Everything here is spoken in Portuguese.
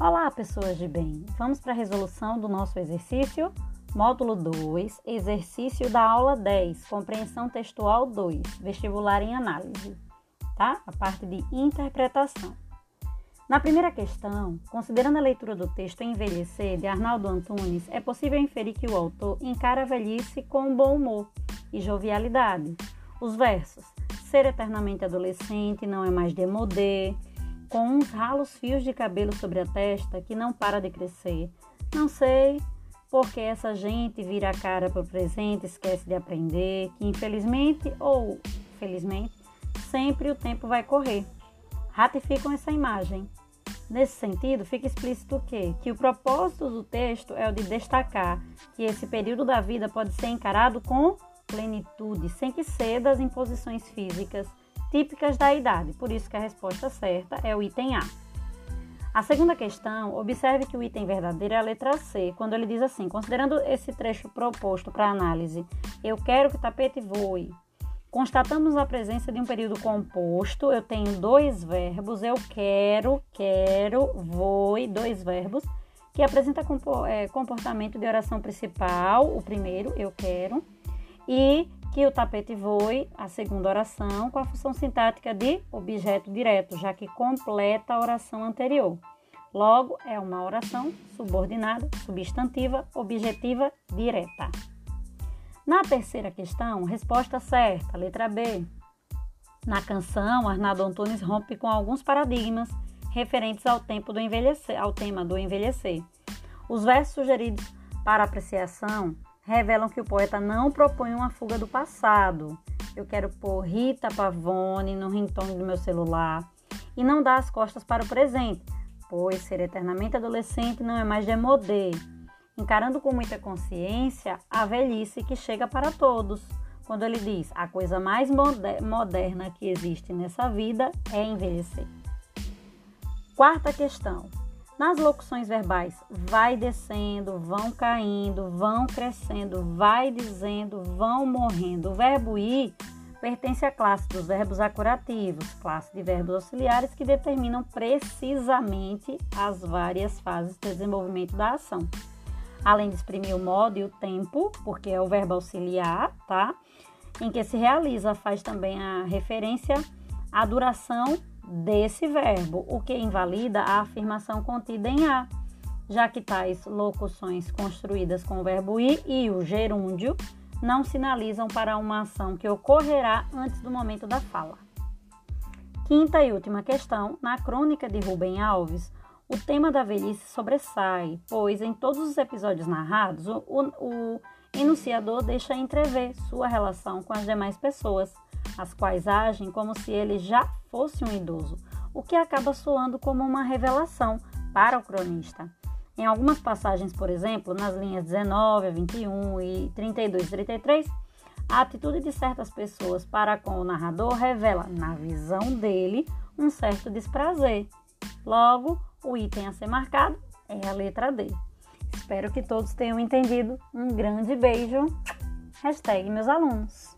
Olá, pessoas de bem! Vamos para a resolução do nosso exercício, módulo 2, exercício da aula 10, compreensão textual 2, vestibular em análise, tá? A parte de interpretação. Na primeira questão, considerando a leitura do texto Envelhecer, de Arnaldo Antunes, é possível inferir que o autor encara a velhice com bom humor e jovialidade. Os versos Ser eternamente adolescente não é mais demodé, com uns ralos fios de cabelo sobre a testa que não para de crescer. Não sei porque essa gente vira a cara para o presente, esquece de aprender, que infelizmente ou felizmente sempre o tempo vai correr. Ratificam essa imagem. Nesse sentido, fica explícito que, que o propósito do texto é o de destacar que esse período da vida pode ser encarado com plenitude, sem que ceda às imposições físicas típicas da idade, por isso que a resposta certa é o item A. A segunda questão, observe que o item verdadeiro é a letra C, quando ele diz assim: considerando esse trecho proposto para análise, eu quero que o tapete voe. Constatamos a presença de um período composto, eu tenho dois verbos, eu quero, quero, voe, dois verbos, que apresenta é, comportamento de oração principal, o primeiro, eu quero, e que o tapete voe, a segunda oração, com a função sintática de objeto direto, já que completa a oração anterior. Logo, é uma oração subordinada, substantiva, objetiva, direta. Na terceira questão, resposta certa, letra B. Na canção, Arnaldo Antunes rompe com alguns paradigmas referentes ao tempo do envelhecer, ao tema do envelhecer. Os versos sugeridos para apreciação revelam que o poeta não propõe uma fuga do passado. Eu quero pôr Rita Pavone no ringtone do meu celular e não dar as costas para o presente, pois ser eternamente adolescente não é mais demodé. Encarando com muita consciência a velhice que chega para todos. Quando ele diz a coisa mais moderna que existe nessa vida é envelhecer. Quarta questão. Nas locuções verbais, vai descendo, vão caindo, vão crescendo, vai dizendo, vão morrendo. O verbo ir pertence à classe dos verbos acurativos, classe de verbos auxiliares que determinam precisamente as várias fases de desenvolvimento da ação. Além de exprimir o modo e o tempo, porque é o verbo auxiliar, tá? Em que se realiza, faz também a referência à duração desse verbo, o que invalida a afirmação contida em a, já que tais locuções construídas com o verbo ir e o gerúndio não sinalizam para uma ação que ocorrerá antes do momento da fala. Quinta e última questão, na crônica de Rubem Alves, o tema da velhice sobressai, pois em todos os episódios narrados, o, o, o enunciador deixa entrever sua relação com as demais pessoas, as quais agem como se ele já fosse um idoso, o que acaba soando como uma revelação para o cronista. Em algumas passagens, por exemplo, nas linhas 19 a 21 e 32 e 33, a atitude de certas pessoas para com o narrador revela, na visão dele, um certo desprazer. Logo, o item a ser marcado é a letra D. Espero que todos tenham entendido. Um grande beijo. Hashtag meus alunos.